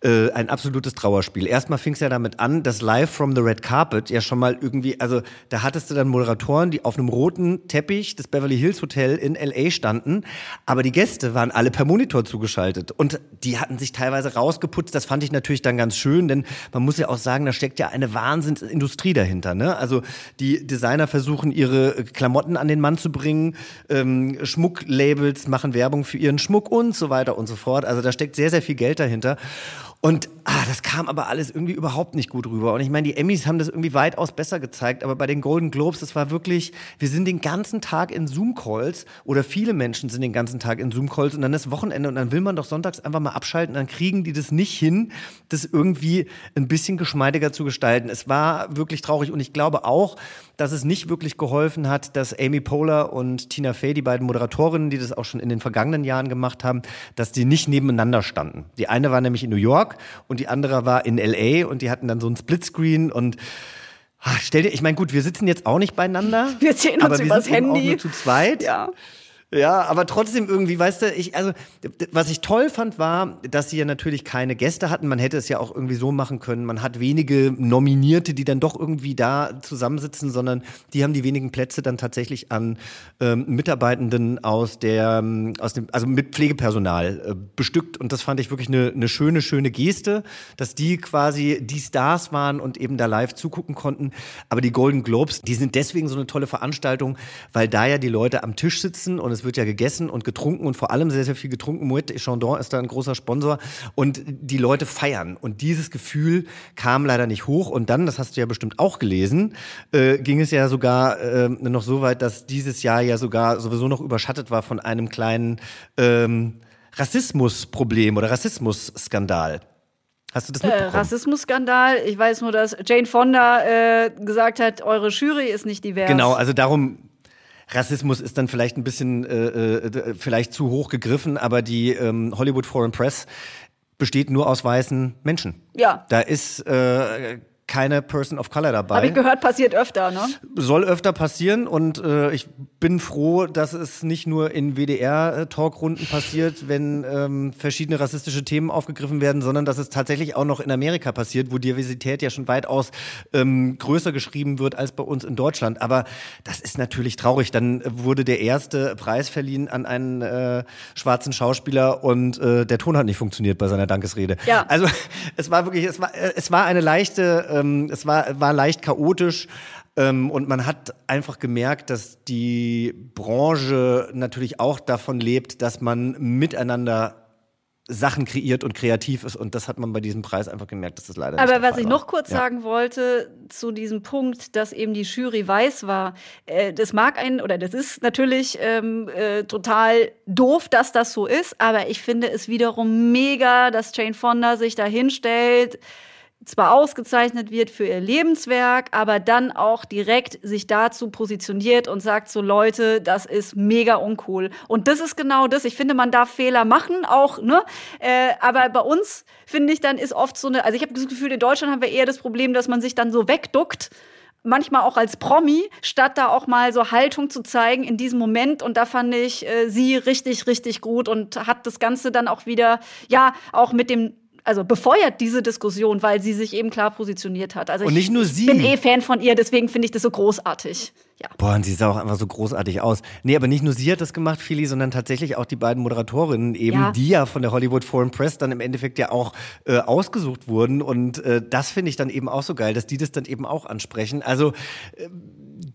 äh, ein absolutes Trauerspiel. Erstmal fing es ja damit an, dass Live from the Red Carpet ja schon mal irgendwie, also da hattest du dann Moderatoren, die auf einem roten Teppich des Beverly Hills Hotel in LA standen, aber die Gäste waren alle per Monitor zugeschaltet und die hatten sich teilweise rausgeputzt. Das fand ich natürlich dann ganz schön, denn man muss ja auch sagen, da steckt ja eine Wahnsinnsindustrie dahinter. Ne? Also die Designer versuchen ihre Klamotten an den Mann zu bringen, ähm, Schmucklabels machen Werbung für ihren Schmuck und so weiter und so fort. Also da steckt sehr, sehr viel Geld dahinter. Und ah, das kam aber alles irgendwie überhaupt nicht gut rüber. Und ich meine, die Emmys haben das irgendwie weitaus besser gezeigt, aber bei den Golden Globes, das war wirklich, wir sind den ganzen Tag in Zoom-Calls oder viele Menschen sind den ganzen Tag in Zoom-Calls und dann ist Wochenende und dann will man doch sonntags einfach mal abschalten, dann kriegen die das nicht hin, das irgendwie ein bisschen geschmeidiger zu gestalten. Es war wirklich traurig und ich glaube auch, dass es nicht wirklich geholfen hat, dass Amy Poehler und Tina Fey, die beiden Moderatorinnen, die das auch schon in den vergangenen Jahren gemacht haben, dass die nicht nebeneinander standen. Die eine war nämlich in New York und die andere war in LA und die hatten dann so ein Splitscreen und ah, stell dir, ich meine, gut, wir sitzen jetzt auch nicht beieinander. Wir sehen uns aber wir übers sind Handy. Auch nur zu zweit. Ja. Ja, aber trotzdem irgendwie, weißt du, ich, also, was ich toll fand, war, dass sie ja natürlich keine Gäste hatten. Man hätte es ja auch irgendwie so machen können. Man hat wenige Nominierte, die dann doch irgendwie da zusammensitzen, sondern die haben die wenigen Plätze dann tatsächlich an ähm, Mitarbeitenden aus der, ähm, aus dem, also mit Pflegepersonal äh, bestückt. Und das fand ich wirklich eine, eine schöne, schöne Geste, dass die quasi die Stars waren und eben da live zugucken konnten. Aber die Golden Globes, die sind deswegen so eine tolle Veranstaltung, weil da ja die Leute am Tisch sitzen und es wird ja gegessen und getrunken und vor allem sehr, sehr viel getrunken. Moet et Chandon ist da ein großer Sponsor und die Leute feiern. Und dieses Gefühl kam leider nicht hoch. Und dann, das hast du ja bestimmt auch gelesen, äh, ging es ja sogar äh, noch so weit, dass dieses Jahr ja sogar sowieso noch überschattet war von einem kleinen ähm, Rassismusproblem oder Rassismusskandal. Hast du das Äh, mitbekommen? Rassismusskandal. Ich weiß nur, dass Jane Fonda äh, gesagt hat, eure Jury ist nicht divers. Genau, also darum. Rassismus ist dann vielleicht ein bisschen äh, äh, vielleicht zu hoch gegriffen, aber die ähm, Hollywood Foreign Press besteht nur aus weißen Menschen. Ja. Da ist äh, keine Person of Color dabei. Habe ich gehört, passiert öfter, ne? Soll öfter passieren und äh, ich bin froh, dass es nicht nur in WDR-Talkrunden passiert, wenn ähm, verschiedene rassistische Themen aufgegriffen werden, sondern dass es tatsächlich auch noch in Amerika passiert, wo Diversität ja schon weitaus ähm, größer geschrieben wird als bei uns in Deutschland. Aber das ist natürlich traurig. Dann wurde der erste Preis verliehen an einen äh, schwarzen Schauspieler und äh, der Ton hat nicht funktioniert bei seiner Dankesrede. Ja. Also es war wirklich, es war, äh, es war eine leichte, ähm, es war, war leicht chaotisch. Ähm, und man hat einfach gemerkt, dass die Branche natürlich auch davon lebt, dass man miteinander Sachen kreiert und kreativ ist. Und das hat man bei diesem Preis einfach gemerkt, dass das leider nicht Aber was ich noch kurz Ja. sagen wollte zu diesem Punkt, dass eben die Jury weiß war, äh, das mag einen oder das ist natürlich ähm, äh, total doof, dass das so ist, aber ich finde es wiederum mega, dass Jane Fonda sich da hinstellt, zwar ausgezeichnet wird für ihr Lebenswerk, aber dann auch direkt sich dazu positioniert und sagt so Leute, das ist mega uncool. Und das ist genau das. Ich finde, man darf Fehler machen, auch, ne? Äh, aber bei uns finde ich dann ist oft so eine, also ich habe das Gefühl, in Deutschland haben wir eher das Problem, dass man sich dann so wegduckt. Manchmal auch als Promi, statt da auch mal so Haltung zu zeigen in diesem Moment. Und da fand ich äh, sie richtig, richtig gut und hat das Ganze dann auch wieder, ja, auch mit dem also befeuert diese Diskussion, weil sie sich eben klar positioniert hat. Also Und ich, nicht nur ich sie. bin eh Fan von ihr, deswegen finde ich das so großartig. Ja. Boah, und sie sah auch einfach so großartig aus. Nee, aber nicht nur sie hat das gemacht, Philly, sondern tatsächlich auch die beiden Moderatorinnen eben, Ja. die ja von der Hollywood Foreign Press dann im Endeffekt ja auch äh, ausgesucht wurden. Und äh, das finde ich dann eben auch so geil, dass die das dann eben auch ansprechen. Also äh,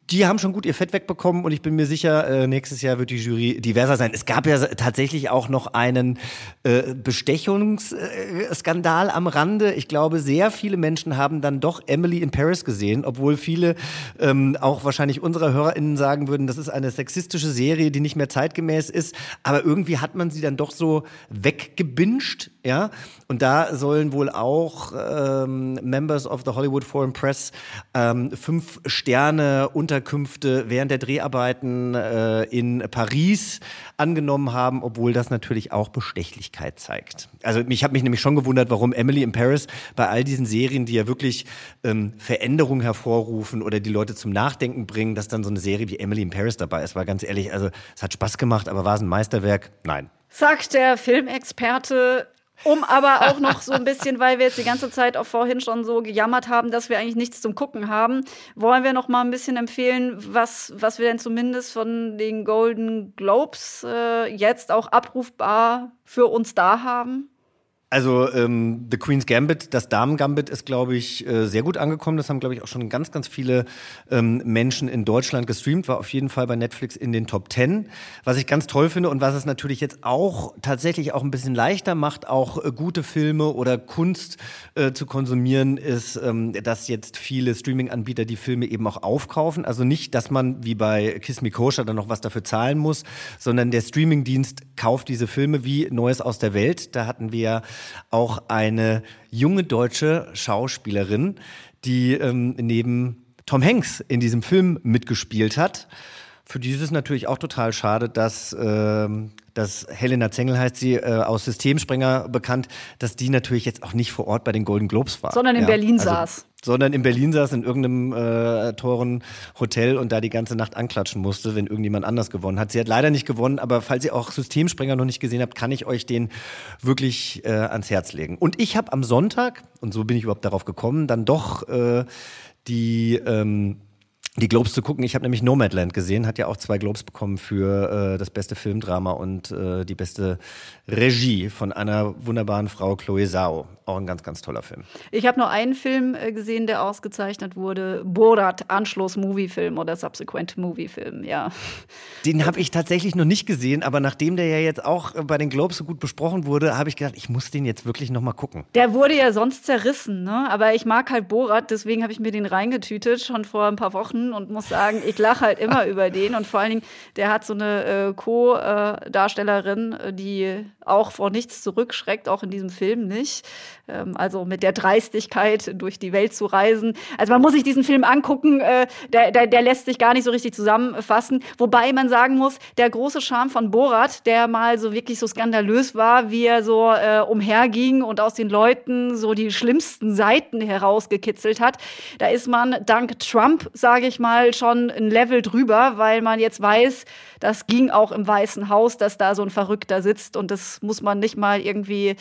die haben schon gut ihr Fett wegbekommen und ich bin mir sicher, äh, nächstes Jahr wird die Jury diverser sein. Es gab ja tatsächlich auch noch einen äh, Bestechungsskandal am Rande. Ich glaube, sehr viele Menschen haben dann doch Emily in Paris gesehen, obwohl viele ähm, auch wahrscheinlich unserer HörerInnen sagen würden, das ist eine sexistische Serie, die nicht mehr zeitgemäß ist. Aber irgendwie hat man sie dann doch so weggebinscht, ja. Und da sollen wohl auch ähm, Members of the Hollywood Foreign Press ähm, fünf Sterne Unterkünfte während der Dreharbeiten äh, in Paris angenommen haben, obwohl das natürlich auch Bestechlichkeit zeigt. Also mich habe mich nämlich schon gewundert, warum Emily in Paris bei all diesen Serien, die ja wirklich ähm, Veränderungen hervorrufen oder die Leute zum Nachdenken bringen, dass dann so eine Serie wie Emily in Paris dabei ist. War ganz ehrlich, also es hat Spaß gemacht, aber war es ein Meisterwerk? Nein. Sagt der Filmexperte. Um aber auch noch so ein bisschen, weil wir jetzt die ganze Zeit auch vorhin schon so gejammert haben, dass wir eigentlich nichts zum Gucken haben, wollen wir noch mal ein bisschen empfehlen, was, was wir denn zumindest von den Golden Globes äh, jetzt auch abrufbar für uns da haben? Also ähm, The Queen's Gambit, das Damen-Gambit ist, glaube ich, äh, sehr gut angekommen. Das haben, glaube ich, auch schon ganz, ganz viele ähm, Menschen in Deutschland gestreamt. War auf jeden Fall bei Netflix in den Top Ten. Was ich ganz toll finde und was es natürlich jetzt auch tatsächlich auch ein bisschen leichter macht, auch äh, gute Filme oder Kunst äh, zu konsumieren, ist, ähm, dass jetzt viele Streaming-Anbieter die Filme eben auch aufkaufen. Also nicht, dass man wie bei Kiss Me Kosher dann noch was dafür zahlen muss, sondern der Streaming-Dienst kauft diese Filme wie Neues aus der Welt. Da hatten wir auch eine junge deutsche Schauspielerin, die ähm, neben Tom Hanks in diesem Film mitgespielt hat. Für die ist es natürlich auch total schade, dass, ähm, dass Helena Zengel heißt sie, äh, aus Systemsprenger bekannt, dass die natürlich jetzt auch nicht vor Ort bei den Golden Globes war. Sondern in Berlin saß. Sondern in Berlin saß, in irgendeinem äh, teuren Hotel und da die ganze Nacht anklatschen musste, wenn irgendjemand anders gewonnen hat. Sie hat leider nicht gewonnen, aber falls ihr auch Systemsprenger noch nicht gesehen habt, kann ich euch den wirklich äh, ans Herz legen. Und ich habe am Sonntag, und so bin ich überhaupt darauf gekommen, dann doch äh, die ähm, die Globes zu gucken. Ich habe nämlich Nomadland gesehen, hat ja auch zwei Globes bekommen für äh, das beste Filmdrama und äh, die beste Regie von einer wunderbaren Frau Chloe Zhao. Auch ein ganz, ganz toller Film. Ich habe nur einen Film äh, gesehen, der ausgezeichnet wurde. Borat, Anschluss-Movie-Film oder Subsequent-Movie-Film, ja. Den habe ich tatsächlich noch nicht gesehen, aber nachdem der ja jetzt auch äh, bei den Globes so gut besprochen wurde, habe ich gedacht, ich muss den jetzt wirklich noch mal gucken. Der wurde ja sonst zerrissen, ne? Aber ich mag halt Borat, deswegen habe ich mir den reingetütet schon vor ein paar Wochen und muss sagen, ich lache halt immer über den. Und vor allen Dingen, der hat so eine äh, Co-Darstellerin, äh, die auch vor nichts zurückschreckt, auch in diesem Film nicht. Ähm, also mit der Dreistigkeit durch die Welt zu reisen. Also man muss sich diesen Film angucken, äh, der, der, der lässt sich gar nicht so richtig zusammenfassen. Wobei man sagen muss, der große Charme von Borat, der mal so wirklich so skandalös war, wie er so äh, umherging und aus den Leuten so die schlimmsten Seiten herausgekitzelt hat, da ist man dank Trump, sage ich mal, schon ein Level drüber, weil man jetzt weiß, das ging auch im Weißen Haus, dass da so ein Verrückter sitzt und das muss man nicht mal irgendwie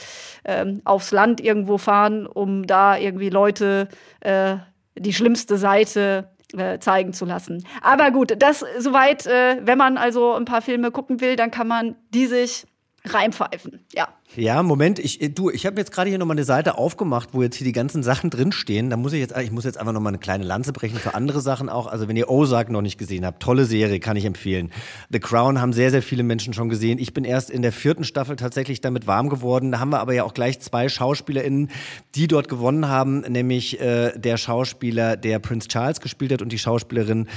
ähm, aufs Land irgendwo fahren, um da irgendwie Leute äh, die schlimmste Seite äh, zeigen zu lassen. Aber gut, das soweit, äh, wenn man also ein paar Filme gucken will, dann kann man die sich reinpfeifen. Ja. Ja, Moment, ich, äh, ich habe jetzt gerade hier nochmal eine Seite aufgemacht, wo jetzt hier die ganzen Sachen drinstehen. Da muss ich jetzt, ich muss jetzt einfach nochmal eine kleine Lanze brechen für andere Sachen auch. Also wenn ihr Ozark noch nicht gesehen habt, tolle Serie, kann ich empfehlen. The Crown haben sehr, sehr viele Menschen schon gesehen. Ich bin erst in der vierten Staffel tatsächlich damit warm geworden. Da haben wir aber ja auch gleich zwei SchauspielerInnen, die dort gewonnen haben, nämlich äh, der Schauspieler, der Prince Charles gespielt hat und die Schauspielerin,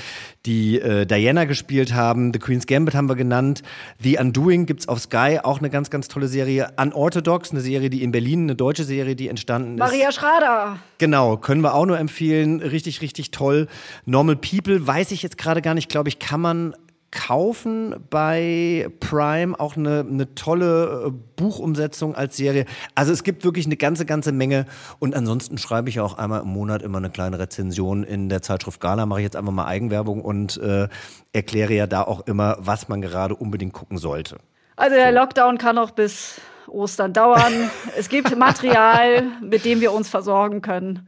die äh, Diana gespielt haben. The Queen's Gambit haben wir genannt. The Undoing gibt's auf Sky, auch eine ganz, ganz tolle Serie. Unorthodox, eine Serie, die in Berlin, eine deutsche Serie, die entstanden ist. Maria Schrader. Genau, können wir auch nur empfehlen. Richtig, richtig toll. Normal People, weiß ich jetzt gerade gar nicht, glaube ich, kann man kaufen bei Prime. Auch eine, eine tolle äh, Buchumsetzung als Serie. Also es gibt wirklich eine ganze, ganze Menge. Und ansonsten schreibe ich auch einmal im Monat immer eine kleine Rezension in der Zeitschrift Gala. Mache ich jetzt einfach mal Eigenwerbung und äh, erkläre ja da auch immer, was man gerade unbedingt gucken sollte. Also der Lockdown kann noch bis Ostern dauern. es gibt Material, mit dem wir uns versorgen können.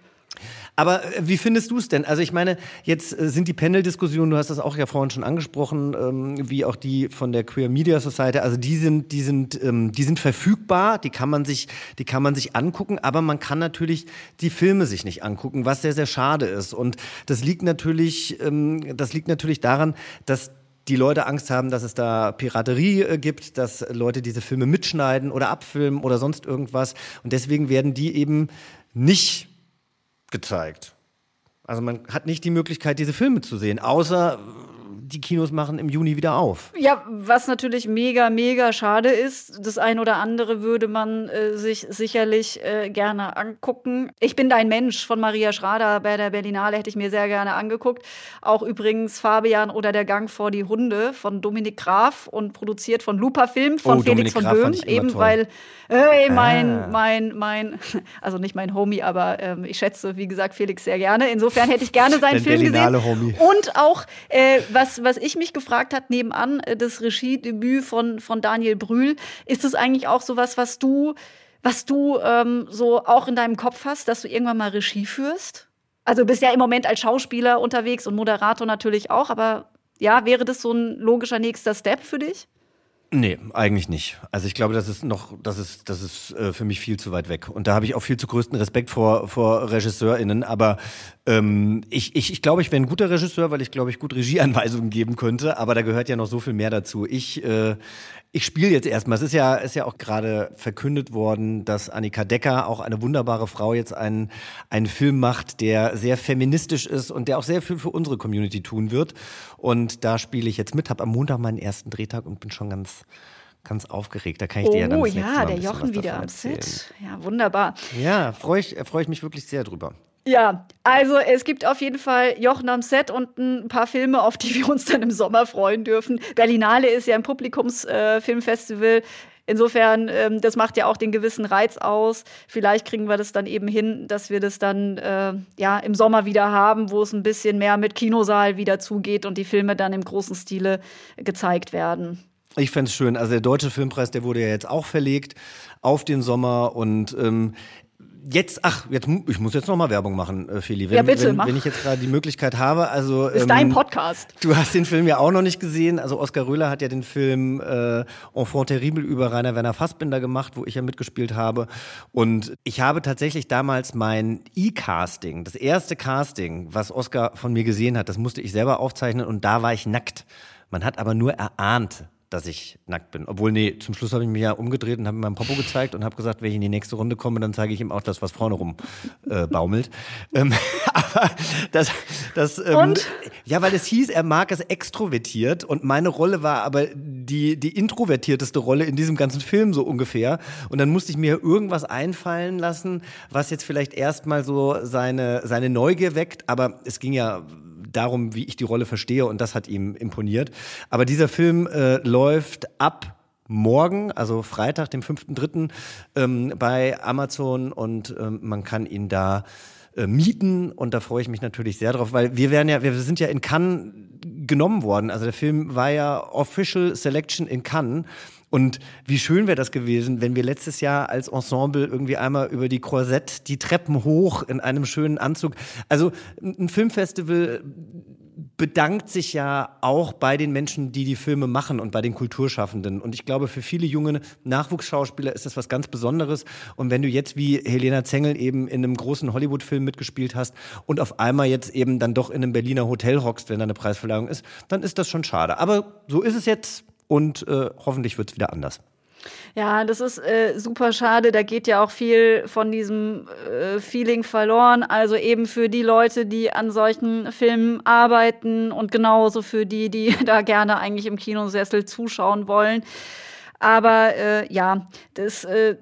Aber äh, wie findest du es denn? Also ich meine, jetzt äh, sind die Panel-Diskussionen, du hast das auch ja vorhin schon angesprochen, ähm, wie auch die von der Queer Media Society, also die sind, die sind, ähm, die sind verfügbar, die kann man sich, die kann man sich angucken, aber man kann natürlich die Filme sich nicht angucken, was sehr, sehr schade ist. Und das liegt natürlich, ähm, das liegt natürlich daran, dass die Leute Angst haben, dass es da Piraterie äh, gibt, dass Leute diese Filme mitschneiden oder abfilmen oder sonst irgendwas. Und deswegen werden die eben nicht gezeigt. Also man hat nicht die Möglichkeit, diese Filme zu sehen, außer die Kinos machen im Juni wieder auf. Ja, was natürlich mega, mega schade ist. Das ein oder andere würde man äh, sich sicherlich äh, gerne angucken. Ich bin dein Mensch von Maria Schrader bei der Berlinale hätte ich mir sehr gerne angeguckt. Auch übrigens Fabian oder der Gang vor die Hunde von Dominik Graf und produziert von Lupa Film von Oh, Felix Dominik von Graf Böhm. Eben toll. weil äh, mein, Ah. mein, mein, also nicht mein Homie, aber ähm, ich schätze, wie gesagt, Felix sehr gerne. Insofern hätte ich gerne seinen Film gesehen. Berlinale Homie. Und auch, äh, was, was ich mich gefragt hat, nebenan äh, das Regiedebüt von, von Daniel Brühl, ist es eigentlich auch sowas, was du, was du ähm, so auch in deinem Kopf hast, dass du irgendwann mal Regie führst? Also bist ja im Moment als Schauspieler unterwegs und Moderator natürlich auch, aber ja, wäre das so ein logischer nächster Step für dich? Nee, eigentlich nicht. Also ich glaube, das ist noch, das ist, das ist äh, für mich viel zu weit weg. Und da habe ich auch viel zu größten Respekt vor, vor RegisseurInnen. Aber ähm, ich, ich, ich glaube, ich wäre ein guter Regisseur, weil ich glaube, ich gut Regieanweisungen geben könnte. Aber da gehört ja noch so viel mehr dazu. Ich, äh, ich spiele jetzt erstmal. Es ist ja, ist ja auch gerade verkündet worden, dass Annika Decker, auch eine wunderbare Frau, jetzt einen, einen Film macht, der sehr feministisch ist und der auch sehr viel für unsere Community tun wird. Und da spiele ich jetzt mit, habe am Montag meinen ersten Drehtag und bin schon ganz, ganz aufgeregt. Da kann ich dir ja dann oh das ja, der Jochen wieder am. Set. Ja, wunderbar. Ja, freue ich, freue ich mich wirklich sehr drüber. Ja, also es gibt auf jeden Fall Jochen am Set und ein paar Filme, auf die wir uns dann im Sommer freuen dürfen. Berlinale ist ja ein Publikumsfilmfestival. Äh. Insofern, ähm, das macht ja auch den gewissen Reiz aus. Vielleicht kriegen wir das dann eben hin, dass wir das dann äh, ja im Sommer wieder haben, wo es ein bisschen mehr mit Kinosaal wieder zugeht und die Filme dann im großen Stile gezeigt werden. Ich fänd's schön. Also der Deutsche Filmpreis, der wurde ja jetzt auch verlegt auf den Sommer und ähm, Jetzt, ach, jetzt, ich muss jetzt noch mal Werbung machen, äh, Feli. Wenn, Ja, bitte, wenn, mach. wenn ich jetzt gerade die Möglichkeit habe, also Ist ähm, dein Podcast. Du hast den Film ja auch noch nicht gesehen. Also Oskar Röhler hat ja den Film äh, Enfant terrible über Rainer Werner Fassbinder gemacht, wo ich ja mitgespielt habe. Und ich habe tatsächlich damals mein E-Casting, das erste Casting, was Oskar von mir gesehen hat, das musste ich selber aufzeichnen und da war ich nackt. Man hat aber nur erahnt, dass ich nackt bin. Obwohl, nee, zum Schluss habe ich mich ja umgedreht und habe ihm meinen Popo gezeigt und habe gesagt, wenn ich in die nächste Runde komme, dann zeige ich ihm auch das, was vorne rum äh, baumelt. ähm, aber das, das ähm, Und? ja, weil es hieß, er mag es extrovertiert und meine Rolle war aber die, die introvertierteste Rolle in diesem ganzen Film so ungefähr. Und dann musste ich mir irgendwas einfallen lassen, was jetzt vielleicht erstmal so seine, seine Neugier weckt. Aber es ging ja darum, wie ich die Rolle verstehe und das hat ihm imponiert. Aber dieser Film äh, läuft ab morgen, also Freitag, dem 5.3. Ähm, bei Amazon und ähm, man kann ihn da äh, mieten und da freue ich mich natürlich sehr drauf, weil wir werden ja, wir sind ja in Cannes genommen worden. Also der Film war ja Official Selection in Cannes. Und wie schön wäre das gewesen, wenn wir letztes Jahr als Ensemble irgendwie einmal über die Croisette die Treppen hoch in einem schönen Anzug. Also ein Filmfestival bedankt sich ja auch bei den Menschen, die die Filme machen und bei den Kulturschaffenden. Und ich glaube, für viele junge Nachwuchsschauspieler ist das was ganz Besonderes. Und wenn du jetzt wie Helena Zengel eben in einem großen Hollywood-Film mitgespielt hast und auf einmal jetzt eben dann doch in einem Berliner Hotel hockst, wenn da eine Preisverleihung ist, dann ist das schon schade. Aber so ist es jetzt und äh, hoffentlich wird es wieder anders. Ja, das ist äh, super schade. Da geht ja auch viel von diesem äh, Feeling verloren. Also eben für die Leute, die an solchen Filmen arbeiten und genauso für die, die da gerne eigentlich im Kinosessel zuschauen wollen. Aber äh, ja, das. Äh,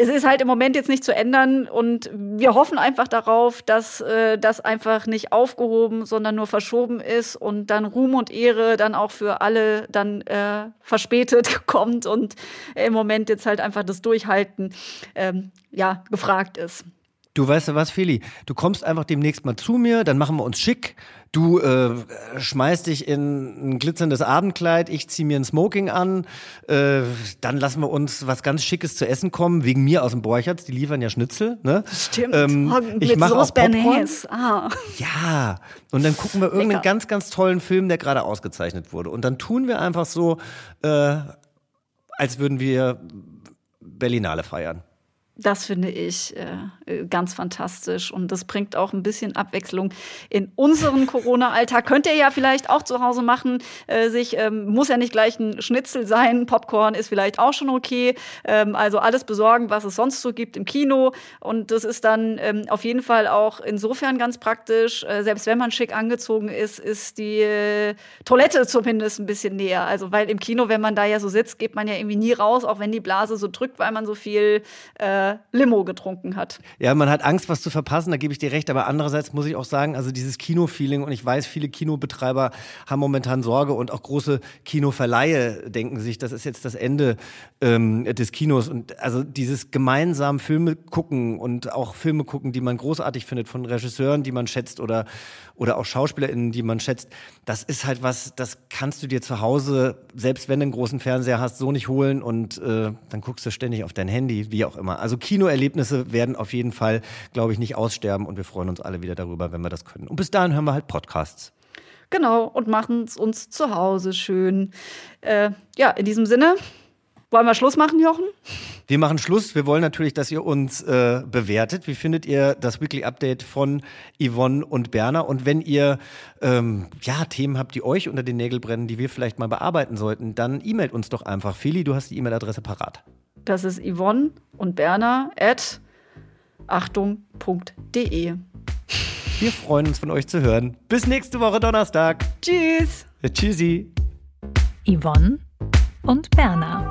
es ist halt im Moment jetzt nicht zu ändern und wir hoffen einfach darauf, dass äh, das einfach nicht aufgehoben, sondern nur verschoben ist und dann Ruhm und Ehre dann auch für alle dann äh, verspätet kommt und im Moment jetzt halt einfach das Durchhalten ähm, ja gefragt ist. Du weißt du was, Feli? Du kommst einfach demnächst mal zu mir, dann machen wir uns schick, Du äh, schmeißt dich in ein glitzerndes Abendkleid, ich zieh mir ein Smoking an, äh, dann lassen wir uns was ganz Schickes zu essen kommen, wegen mir aus dem Borchertz, die liefern ja Schnitzel. Ne? Stimmt. Ähm, Oh, ich mache auch Popcorn. Ah. Ja, und dann gucken wir irgendeinen Lecker. ganz, ganz tollen Film, der gerade ausgezeichnet wurde. Und dann tun wir einfach so, äh, als würden wir Berlinale feiern. Das finde ich äh, ganz fantastisch und das bringt auch ein bisschen Abwechslung in unseren Corona-Alltag. Könnt ihr ja vielleicht auch zu Hause machen. Äh, sich ähm, muss ja nicht gleich ein Schnitzel sein. Popcorn ist vielleicht auch schon okay. Ähm, also alles besorgen, was es sonst so gibt im Kino. Und das ist dann ähm, auf jeden Fall auch insofern ganz praktisch. Äh, selbst wenn man schick angezogen ist, ist die äh, Toilette zumindest ein bisschen näher. Also weil im Kino, wenn man da ja so sitzt, geht man ja irgendwie nie raus, auch wenn die Blase so drückt, weil man so viel äh, Limo getrunken hat. Ja, man hat Angst, was zu verpassen, da gebe ich dir recht. Aber andererseits muss ich auch sagen, also dieses Kino-Feeling, und ich weiß, viele Kinobetreiber haben momentan Sorge und auch große Kinoverleihe denken sich, das ist jetzt das Ende ähm, des Kinos. Und also dieses gemeinsam Filme gucken und auch Filme gucken, die man großartig findet, von Regisseuren, die man schätzt oder, oder auch SchauspielerInnen, die man schätzt, das ist halt was, das kannst du dir zu Hause, selbst wenn du einen großen Fernseher hast, so nicht holen und äh, dann guckst du ständig auf dein Handy, wie auch immer. Also Kinoerlebnisse werden auf jeden Fall, glaube ich, nicht aussterben und wir freuen uns alle wieder darüber, wenn wir das können. Und bis dahin hören wir halt Podcasts. Genau, und machen es uns zu Hause schön. Äh, ja, in diesem Sinne, wollen wir Schluss machen, Jochen? Wir machen Schluss. Wir wollen natürlich, dass ihr uns äh, bewertet. Wie findet ihr das Weekly Update von Yvonne und Berner? Und wenn ihr ähm, ja, Themen habt, die euch unter den Nägeln brennen, die wir vielleicht mal bearbeiten sollten, dann e-mailt uns doch einfach. Feli, du hast die E-Mail-Adresse parat. Das ist Yvonne und Berner at achtung.de. Wir freuen uns von euch zu hören. Bis nächste Woche Donnerstag. Tschüss! Tschüssi. Yvonne und Berna.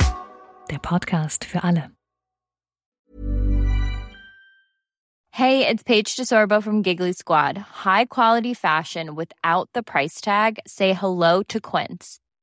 Der Podcast für alle. Hey, it's Paige DeSorbo from Giggly Squad. High quality fashion without the price tag. Say hello to Quince.